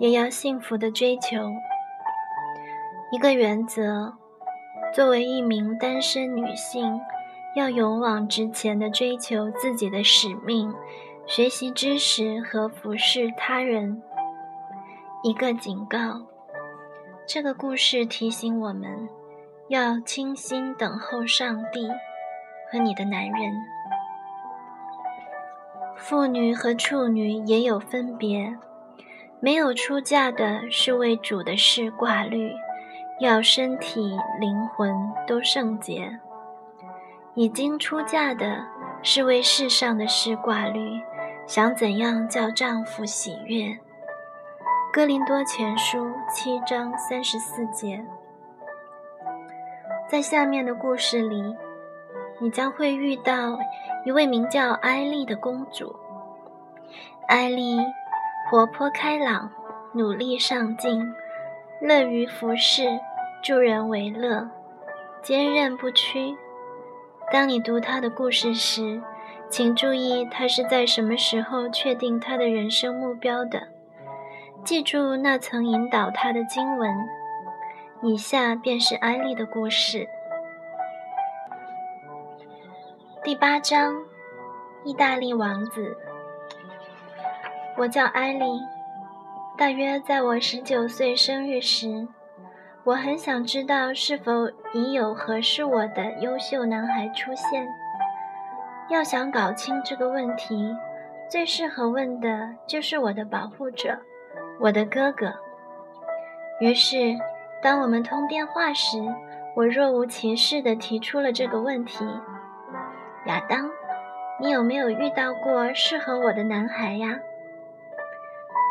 也要幸福的追求。一个原则，作为一名单身女性，要勇往直前的追求自己的使命，学习知识和服侍他人。一个警告，这个故事提醒我们，要倾心等候上帝和你的男人。妇女和处女也有分别，没有出嫁的是为主的事挂虑。要身体灵魂都圣洁，已经出嫁的是为世上的事挂虑，想怎样叫丈夫喜悦。哥林多前书七章三十四节，在下面的故事里，你将会遇到一位名叫艾丽的公主。艾丽活泼开朗，努力上进，乐于服侍。助人为乐，坚韧不屈。当你读他的故事时，请注意他是在什么时候确定他的人生目标的。记住那曾引导他的经文。以下便是艾丽的故事。第八章，意大利王子。我叫艾琳，大约在我十九岁生日时。我很想知道是否已有合适我的优秀男孩出现。要想搞清这个问题，最适合问的就是我的保护者，我的哥哥。于是，当我们通电话时，我若无其事地提出了这个问题：“亚当，你有没有遇到过适合我的男孩呀？”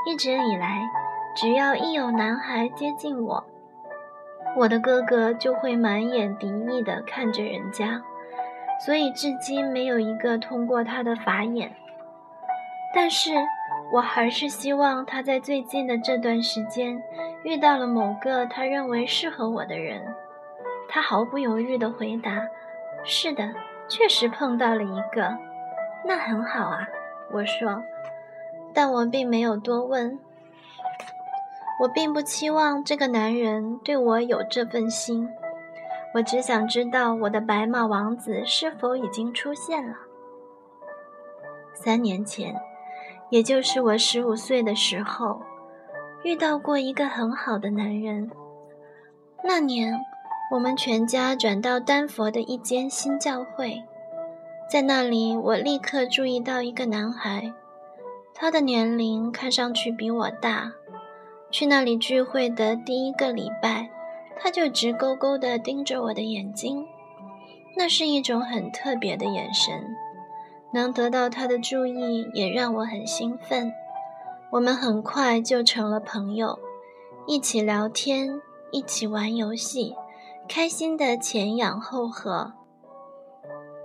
一直以来，只要一有男孩接近我，我的哥哥就会满眼敌意地看着人家，所以至今没有一个通过他的法眼。但是我还是希望他在最近的这段时间遇到了某个他认为适合我的人。他毫不犹豫地回答：“是的，确实碰到了一个，那很好啊。”我说，但我并没有多问。我并不期望这个男人对我有这份心，我只想知道我的白马王子是否已经出现了。三年前，也就是我十五岁的时候，遇到过一个很好的男人。那年，我们全家转到丹佛的一间新教会，在那里，我立刻注意到一个男孩，他的年龄看上去比我大。去那里聚会的第一个礼拜，他就直勾勾地盯着我的眼睛，那是一种很特别的眼神。能得到他的注意也让我很兴奋。我们很快就成了朋友，一起聊天，一起玩游戏，开心的前仰后合。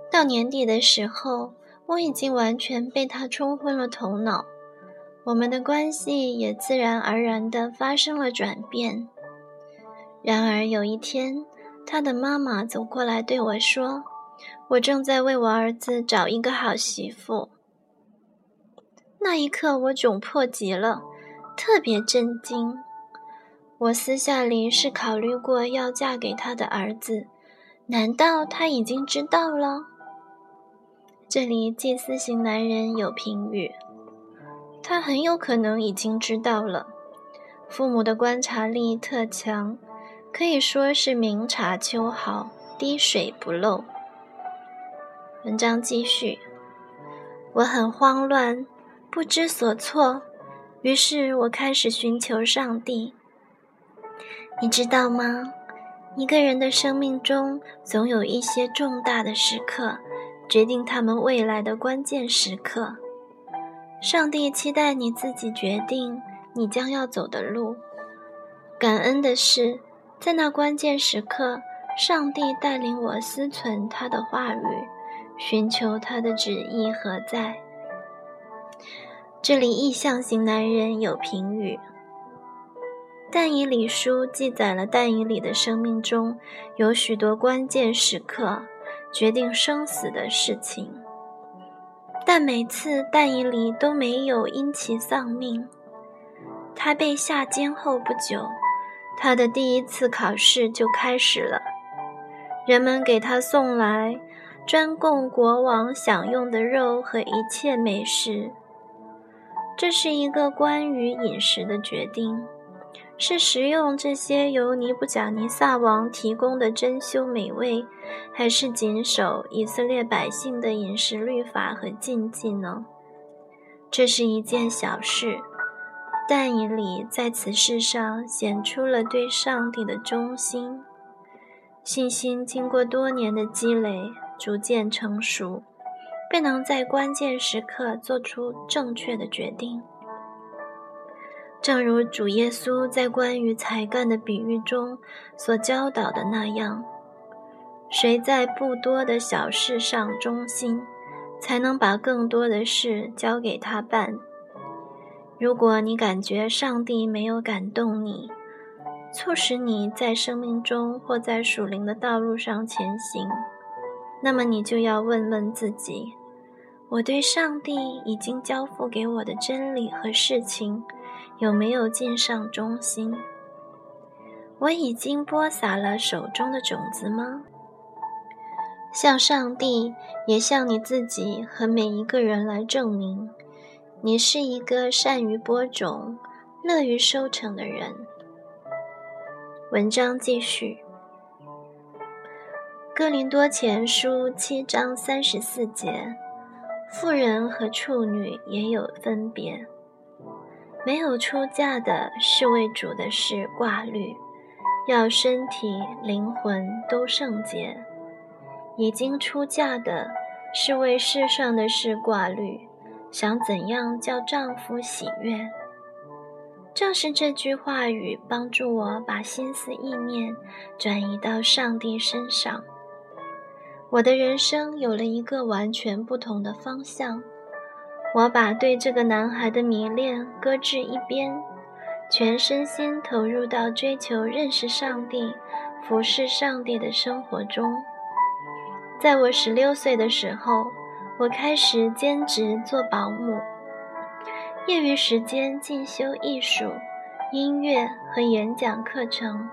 到年底的时候，我已经完全被他冲昏了头脑。我们的关系也自然而然地发生了转变。然而有一天，他的妈妈走过来对我说：“我正在为我儿子找一个好媳妇。”那一刻，我窘迫极了，特别震惊。我私下里是考虑过要嫁给他的儿子，难道他已经知道了？这里祭司型男人有评语。他很有可能已经知道了。父母的观察力特强，可以说是明察秋毫，滴水不漏。文章继续，我很慌乱，不知所措，于是我开始寻求上帝。你知道吗？一个人的生命中总有一些重大的时刻，决定他们未来的关键时刻。上帝期待你自己决定你将要走的路。感恩的是，在那关键时刻，上帝带领我思存他的话语，寻求他的旨意何在。这里意象型男人有评语：但以理书记载了但以理的生命中有许多关键时刻，决定生死的事情。但每次但以理都没有因其丧命，他被下监后不久，他的第一次考试就开始了。人们给他送来专供国王享用的肉和一切美食。这是一个关于饮食的决定，是食用这些由尼布贾尼撒王提供的珍馐美味，还是谨守以色列百姓的饮食律法和禁忌呢？这是一件小事，但以理在此事上显出了对上帝的忠心，信心经过多年的积累，逐渐成熟。便能在关键时刻做出正确的决定。正如主耶稣在关于才干的比喻中所教导的那样，谁在不多的小事上忠心，才能把更多的事交给他办。如果你感觉上帝没有感动你，促使你在生命中或在属灵的道路上前行，那么你就要问问自己：我对上帝已经交付给我的真理和事情，有没有尽上忠心？我已经播撒了手中的种子吗？向上帝，也向你自己和每一个人来证明，你是一个善于播种、乐于收成的人。文章继续。哥林多前书七章三十四节，妇人和处女也有分别。没有出嫁的是为主的事挂虑，要身体灵魂都圣洁；已经出嫁的是为世上的事挂虑，想怎样叫丈夫喜悦。正是这句话语帮助我把心思意念转移到上帝身上。我的人生有了一个完全不同的方向。我把对这个男孩的迷恋搁置一边，全身心投入到追求认识上帝、服侍上帝的生活中。在我十六岁的时候，我开始兼职做保姆，业余时间进修艺术、音乐和演讲课程。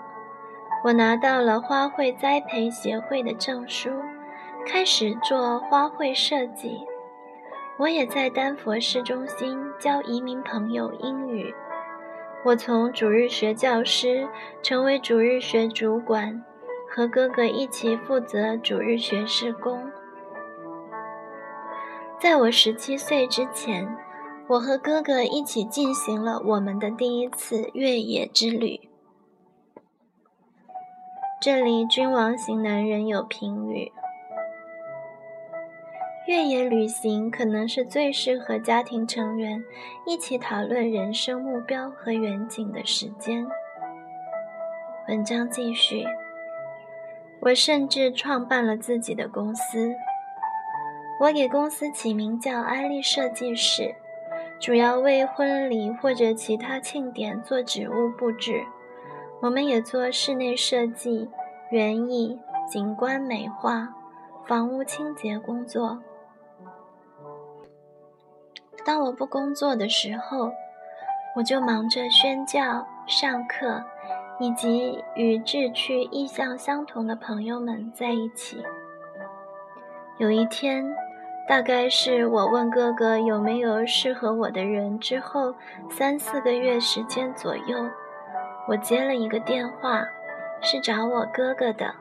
我拿到了花卉栽培协会的证书。开始做花卉设计，我也在丹佛市中心教移民朋友英语。我从主日学教师成为主日学主管，和哥哥一起负责主日学施工。在我十七岁之前，我和哥哥一起进行了我们的第一次越野之旅。这里君王型男人有评语。越野旅行可能是最适合家庭成员一起讨论人生目标和远景的时间。文章继续，我甚至创办了自己的公司。我给公司起名叫“安利设计室”，主要为婚礼或者其他庆典做植物布置。我们也做室内设计、园艺、景观美化、房屋清洁工作。当我不工作的时候，我就忙着宣教、上课，以及与志趣意向相同的朋友们在一起。有一天，大概是我问哥哥有没有适合我的人之后三四个月时间左右，我接了一个电话，是找我哥哥的。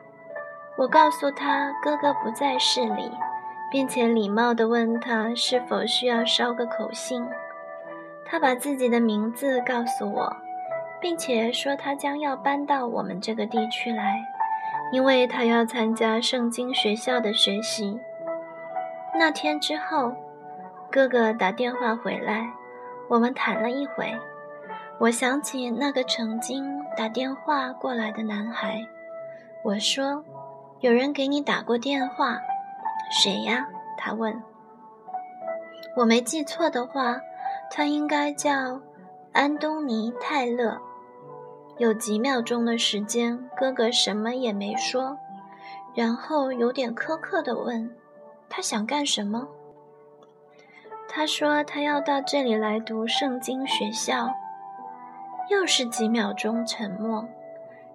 我告诉他，哥哥不在市里。并且礼貌地问他是否需要捎个口信。他把自己的名字告诉我，并且说他将要搬到我们这个地区来，因为他要参加圣经学校的学习。那天之后，哥哥打电话回来，我们谈了一会。我想起那个曾经打电话过来的男孩，我说：“有人给你打过电话。”谁呀？他问。我没记错的话，他应该叫安东尼·泰勒。有几秒钟的时间，哥哥什么也没说，然后有点苛刻地问：“他想干什么？”他说：“他要到这里来读圣经学校。”又是几秒钟沉默，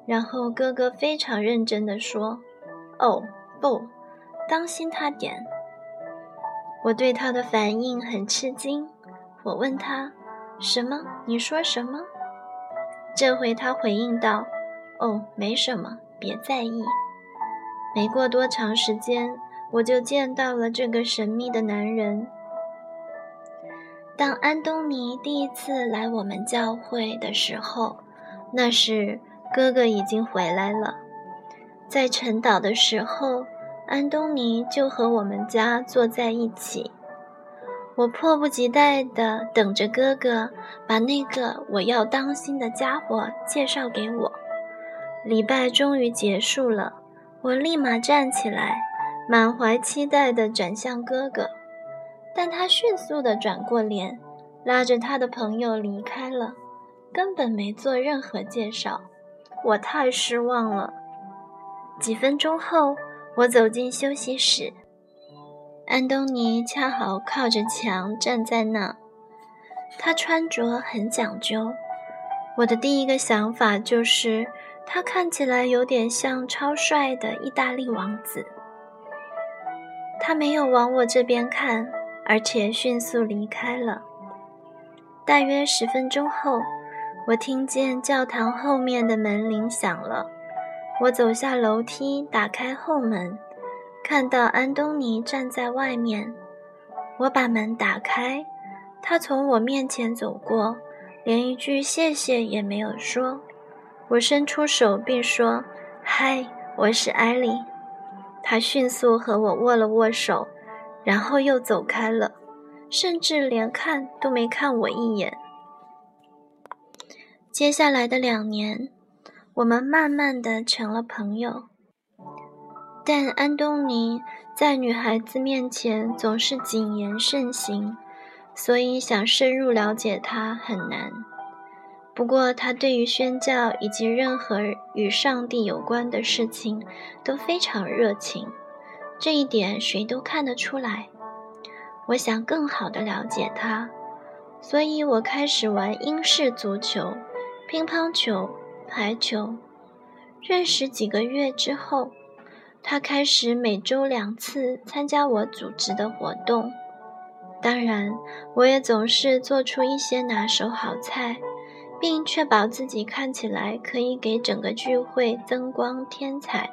然后哥哥非常认真地说：“哦，不，当心他点。”我对他的反应很吃惊，我问他：“什么？你说什么？”这回他回应道：“哦，没什么，别在意。”没过多长时间，我就见到了这个神秘的男人。当安东尼第一次来我们教会的时候，那时哥哥已经回来了。在晨祷的时候，安东尼就和我们家坐在一起。我迫不及待地等着哥哥把那个我要当心的家伙介绍给我。礼拜终于结束了，我立马站起来，满怀期待地转向哥哥，但他迅速地转过脸，拉着他的朋友离开了，根本没做任何介绍。我太失望了。几分钟后，我走进休息室。安东尼恰好靠着墙站在那，他穿着很讲究。我的第一个想法就是，他看起来有点像超帅的意大利王子。他没有往我这边看，而且迅速离开了。大约十分钟后，我听见教堂后面的门铃响了。我走下楼梯，打开后门。看到安东尼站在外面，我把门打开，他从我面前走过，连一句谢谢也没有说。我伸出手并说：“嗨，我是艾莉。”他迅速和我握了握手，然后又走开了，甚至连看都没看我一眼。接下来的两年，我们慢慢的成了朋友。但安东尼在女孩子面前总是谨言慎行，所以想深入了解他很难。不过，他对于宣教以及任何与上帝有关的事情都非常热情，这一点谁都看得出来。我想更好的了解他，所以我开始玩英式足球、乒乓球、排球。认识几个月之后。他开始每周两次参加我组织的活动，当然，我也总是做出一些拿手好菜，并确保自己看起来可以给整个聚会增光添彩。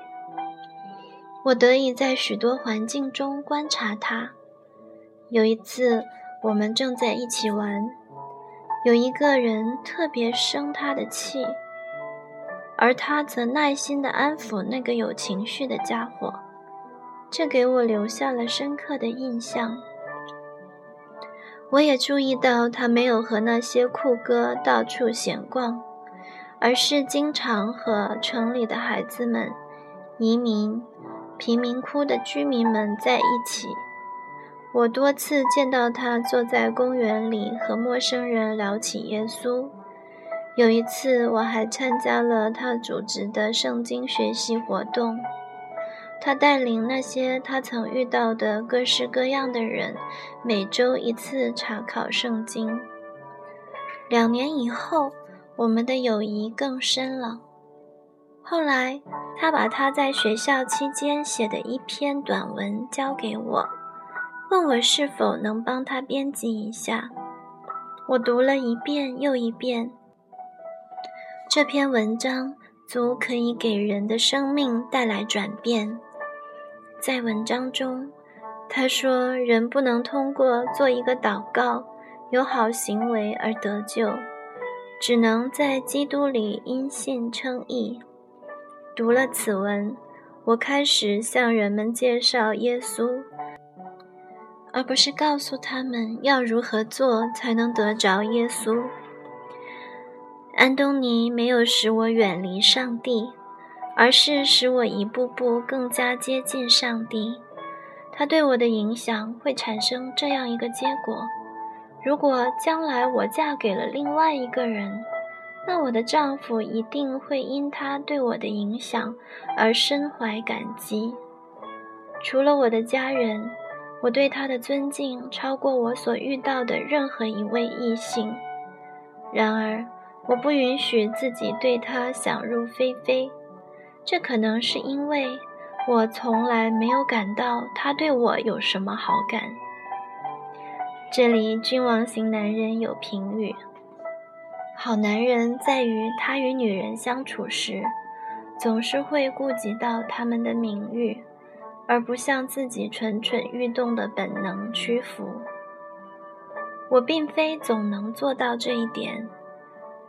我得以在许多环境中观察他。有一次，我们正在一起玩，有一个人特别生他的气。而他则耐心地安抚那个有情绪的家伙，这给我留下了深刻的印象。我也注意到他没有和那些酷哥到处闲逛，而是经常和城里的孩子们、移民、贫民窟的居民们在一起。我多次见到他坐在公园里和陌生人聊起耶稣。有一次，我还参加了他组织的圣经学习活动。他带领那些他曾遇到的各式各样的人，每周一次查考圣经。两年以后，我们的友谊更深了。后来，他把他在学校期间写的一篇短文交给我，问我是否能帮他编辑一下。我读了一遍又一遍。这篇文章足可以给人的生命带来转变。在文章中，他说：“人不能通过做一个祷告、有好行为而得救，只能在基督里因信称义。”读了此文，我开始向人们介绍耶稣，而不是告诉他们要如何做才能得着耶稣。安东尼没有使我远离上帝，而是使我一步步更加接近上帝。他对我的影响会产生这样一个结果：如果将来我嫁给了另外一个人，那我的丈夫一定会因他对我的影响而深怀感激。除了我的家人，我对他的尊敬超过我所遇到的任何一位异性。然而，我不允许自己对他想入非非，这可能是因为我从来没有感到他对我有什么好感。这里君王型男人有评语：好男人在于他与女人相处时，总是会顾及到他们的名誉，而不向自己蠢蠢欲动的本能屈服。我并非总能做到这一点，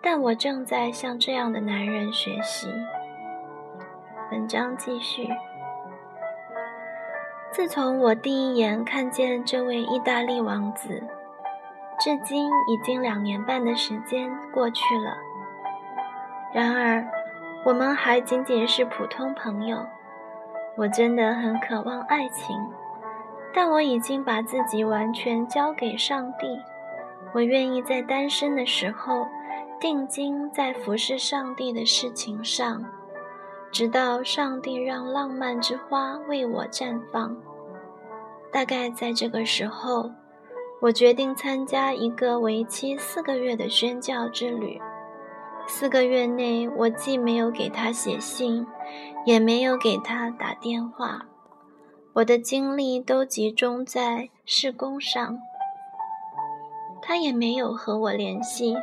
但我正在向这样的男人学习。文章继续。自从我第一眼看见这位意大利王子，至今已经两年半的时间过去了。然而，我们还仅仅是普通朋友。我真的很渴望爱情，但我已经把自己完全交给上帝。我愿意在单身的时候，定睛在服侍上帝的事情上。直到上帝让浪漫之花为我绽放。大概在这个时候，我决定参加一个为期四个月的宣教之旅。四个月内，我既没有给他写信，也没有给他打电话。我的精力都集中在施工上。他也没有和我联系。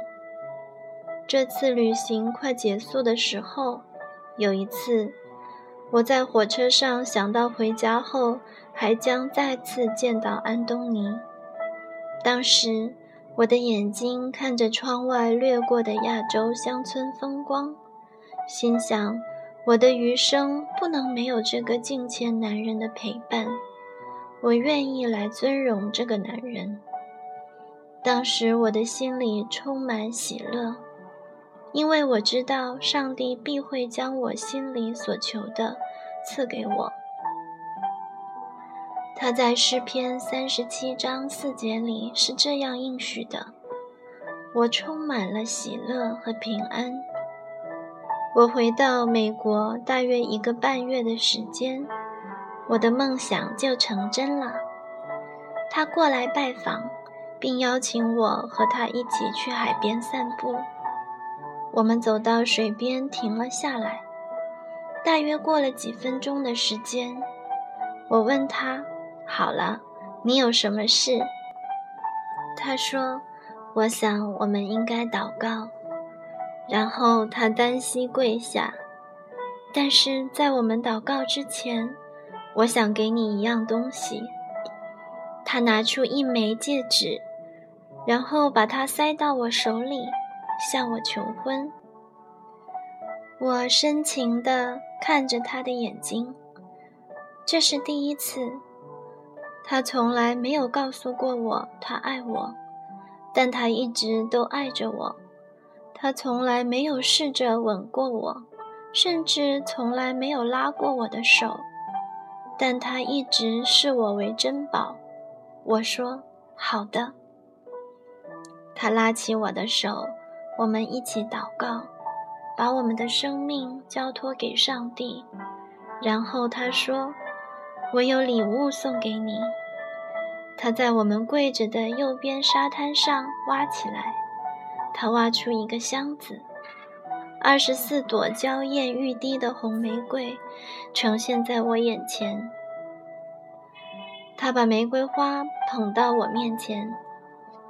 这次旅行快结束的时候。有一次，我在火车上想到回家后还将再次见到安东尼。当时，我的眼睛看着窗外掠过的亚洲乡村风光，心想：我的余生不能没有这个敬虔男人的陪伴。我愿意来尊荣这个男人。当时，我的心里充满喜乐。因为我知道上帝必会将我心里所求的赐给我。他在诗篇三十七章四节里是这样应许的：“我充满了喜乐和平安。”我回到美国大约一个半月的时间，我的梦想就成真了。他过来拜访，并邀请我和他一起去海边散步。我们走到水边，停了下来。大约过了几分钟的时间，我问他：“好了，你有什么事？”他说：“我想我们应该祷告。”然后他单膝跪下。但是在我们祷告之前，我想给你一样东西。他拿出一枚戒指，然后把它塞到我手里。向我求婚，我深情地看着他的眼睛。这是第一次，他从来没有告诉过我他爱我，但他一直都爱着我。他从来没有试着吻过我，甚至从来没有拉过我的手，但他一直视我为珍宝。我说：“好的。”他拉起我的手。我们一起祷告，把我们的生命交托给上帝。然后他说：“我有礼物送给你。”他在我们跪着的右边沙滩上挖起来，他挖出一个箱子，二十四朵娇艳欲滴的红玫瑰呈现在我眼前。他把玫瑰花捧到我面前。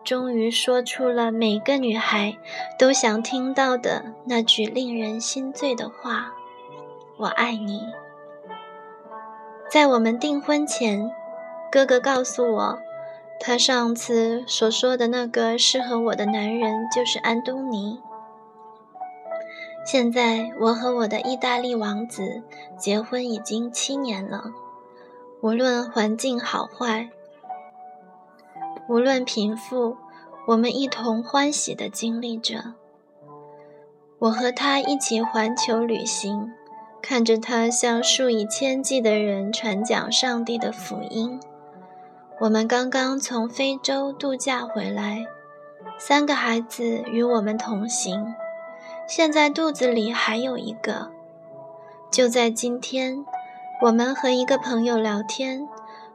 终于说出了每个女孩都想听到的那句令人心醉的话：“我爱你。”在我们订婚前，哥哥告诉我，他上次所说的那个适合我的男人就是安东尼。现在，我和我的意大利王子结婚已经七年了，无论环境好坏。无论贫富，我们一同欢喜地经历着。我和他一起环球旅行，看着他向数以千计的人传讲上帝的福音。我们刚刚从非洲度假回来，三个孩子与我们同行，现在肚子里还有一个。就在今天，我们和一个朋友聊天。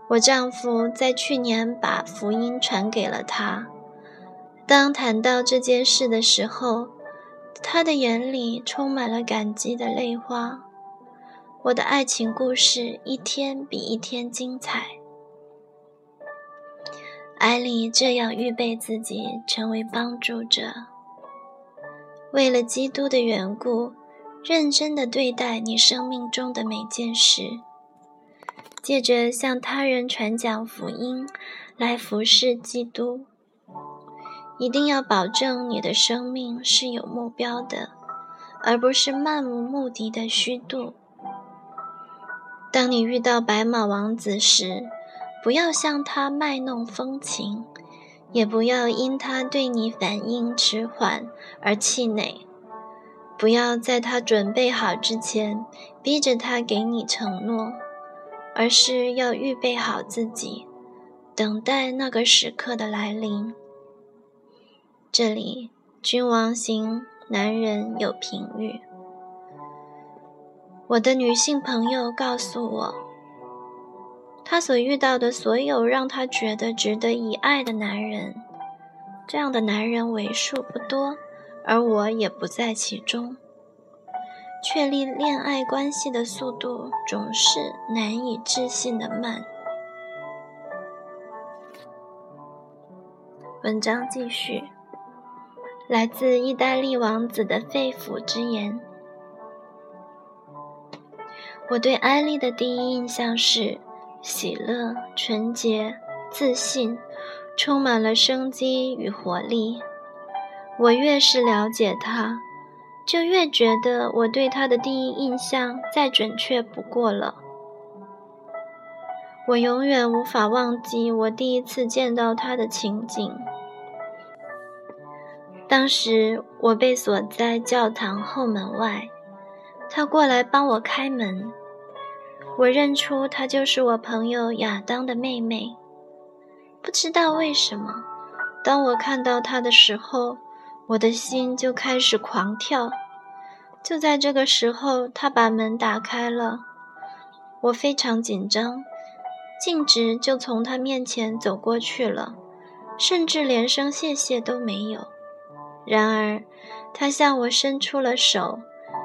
我丈夫在去年把福音传给了他。当谈到这件事的时候，他的眼里充满了感激的泪花。我的爱情故事一天比一天精彩。艾丽这样预备自己成为帮助者，为了基督的缘故，认真的对待你生命中的每件事，借着向他人传讲福音来服侍基督。一定要保证你的生命是有目标的，而不是漫无目的的虚度。当你遇到白马王子时，不要向他卖弄风情，也不要因他对你反应迟缓而气馁。不要在他准备好之前逼着他给你承诺，而是要预备好自己，等待那个时刻的来临。这里，君王型男人有评语。我的女性朋友告诉我，她所遇到的所有让她觉得值得以爱的男人，这样的男人为数不多，而我也不在其中。确立恋爱关系的速度总是难以置信的慢。文章继续。来自意大利王子的肺腑之言。我对艾丽的第一印象是喜乐、纯洁、自信，充满了生机与活力。我越是了解她，就越觉得我对他的第一印象再准确不过了。我永远无法忘记我第一次见到他的情景。当时我被锁在教堂后门外，他过来帮我开门。我认出她就是我朋友亚当的妹妹。不知道为什么，当我看到她的时候，我的心就开始狂跳。就在这个时候，他把门打开了，我非常紧张，径直就从他面前走过去了，甚至连声谢谢都没有。然而，他向我伸出了手，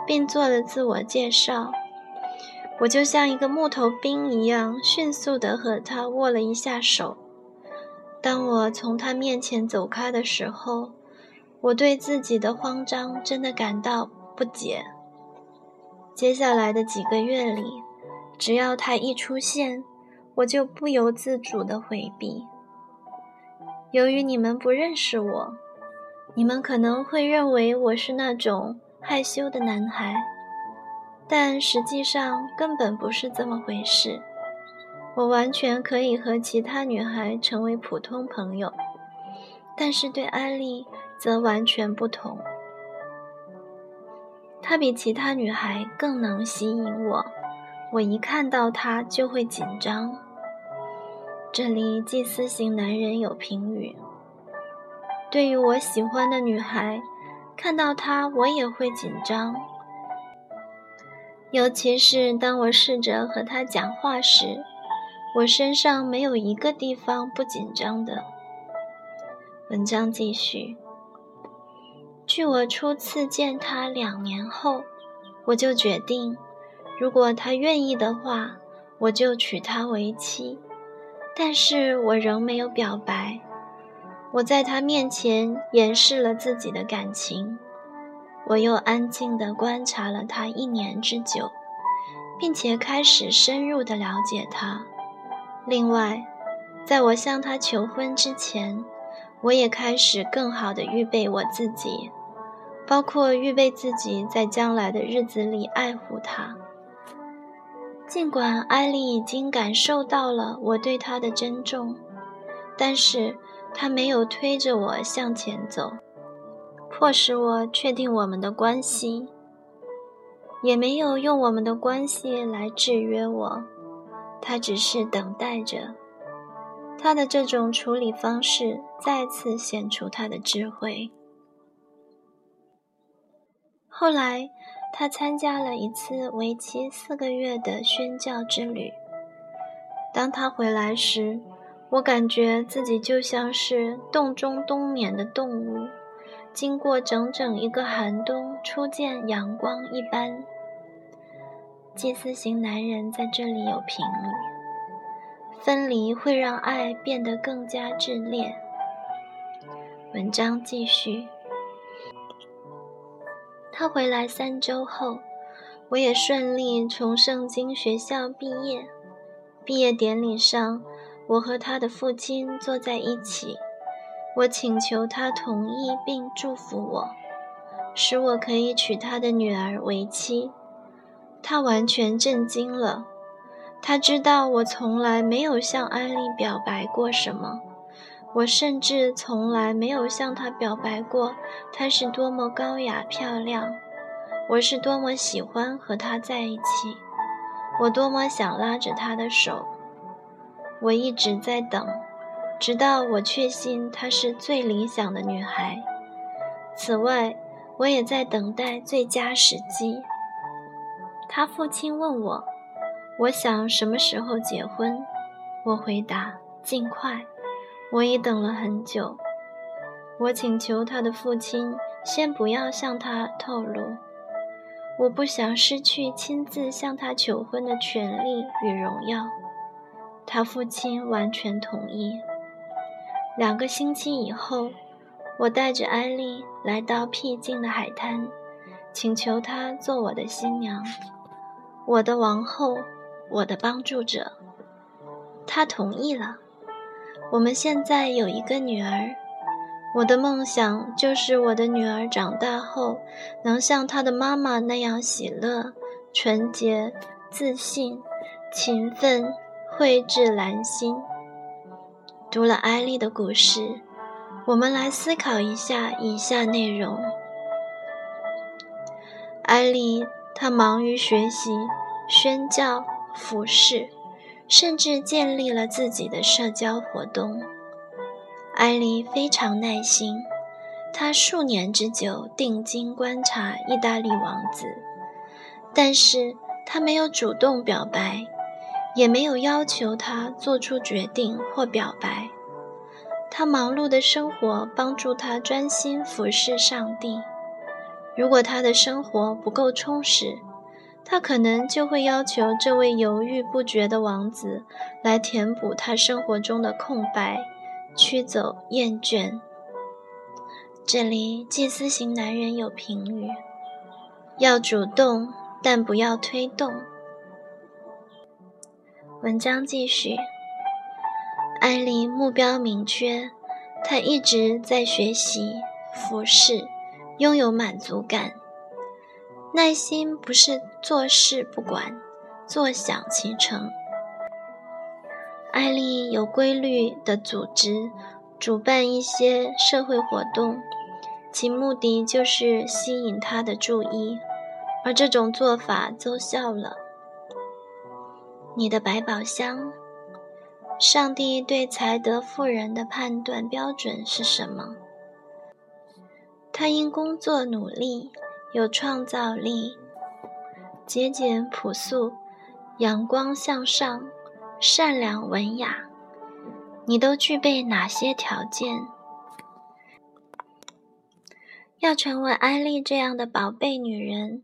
并做了自我介绍。我就像一个木头兵一样，迅速地和他握了一下手。当我从他面前走开的时候，我对自己的慌张真的感到不解。接下来的几个月里，只要他一出现，我就不由自主地回避。由于你们不认识我。你们可能会认为我是那种害羞的男孩，但实际上根本不是这么回事。我完全可以和其他女孩成为普通朋友，但是对安利则完全不同。她比其他女孩更能吸引我，我一看到她就会紧张。这里祭司型男人有评语。对于我喜欢的女孩，看到她我也会紧张，尤其是当我试着和她讲话时，我身上没有一个地方不紧张的。文章继续。据我初次见他两年后，我就决定，如果他愿意的话，我就娶她为妻，但是我仍没有表白。我在他面前掩饰了自己的感情，我又安静地观察了他一年之久，并且开始深入地了解他。另外，在我向他求婚之前，我也开始更好地预备我自己，包括预备自己在将来的日子里爱护他。尽管艾丽已经感受到了我对她的珍重，但是。他没有推着我向前走，迫使我确定我们的关系，也没有用我们的关系来制约我。他只是等待着。他的这种处理方式再次显出他的智慧。后来，他参加了一次为期四个月的宣教之旅。当他回来时，我感觉自己就像是洞中冬眠的动物，经过整整一个寒冬，初见阳光一般。祭司型男人在这里有评语：分离会让爱变得更加炽烈。文章继续。他回来三周后，我也顺利从圣经学校毕业。毕业典礼上，我和他的父亲坐在一起。我请求他同意并祝福我，使我可以娶他的女儿为妻。他完全震惊了。他知道我从来没有向艾丽表白过什么，我甚至从来没有向她表白过她是多么高雅漂亮，我是多么喜欢和她在一起，我多么想拉着她的手。我一直在等。直到我确信她是最理想的女孩。此外，我也在等待最佳时机。他父亲问我：“我想什么时候结婚？”我回答：“尽快。”我已等了很久。我请求他的父亲先不要向他透露。我不想失去亲自向他求婚的权利与荣耀。他父亲完全同意。两个星期以后，我带着艾丽来到僻静的海滩，请求她做我的新娘，我的王后，我的帮助者。她同意了。我们现在有一个女儿，我的梦想就是我的女儿长大后能像她的妈妈那样喜乐、纯洁、自信、勤奋、蕙质兰心。读了艾丽的故事，我们来思考一下以下内容。艾丽，她忙于学习、宣教、服侍，甚至建立了自己的社交活动。艾丽非常耐心，她数年之久定睛观察意大利王子，但是她没有主动表白。也没有要求他做出决定或表白。他忙碌的生活帮助他专心服侍上帝。如果他的生活不够充实，他可能就会要求这位犹豫不决的王子来填补他生活中的空白，驱走厌倦。这里祭司型男人有评语：要主动，但不要推动。文章继续。艾丽目标明确，她一直在学习、服侍，拥有满足感。耐心不是坐视不管、坐享其成。艾丽有规律的组织、主办一些社会活动，其目的就是吸引他的注意，而这种做法奏效了。你的百宝箱。上帝对才德富人的判断标准是什么？他因工作努力、有创造力、节俭朴素、阳光向上、善良文雅。你都具备哪些条件？要成为艾丽这样的宝贝女人，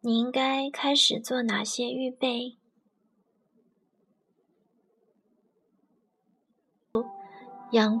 你应该开始做哪些预备？阳光。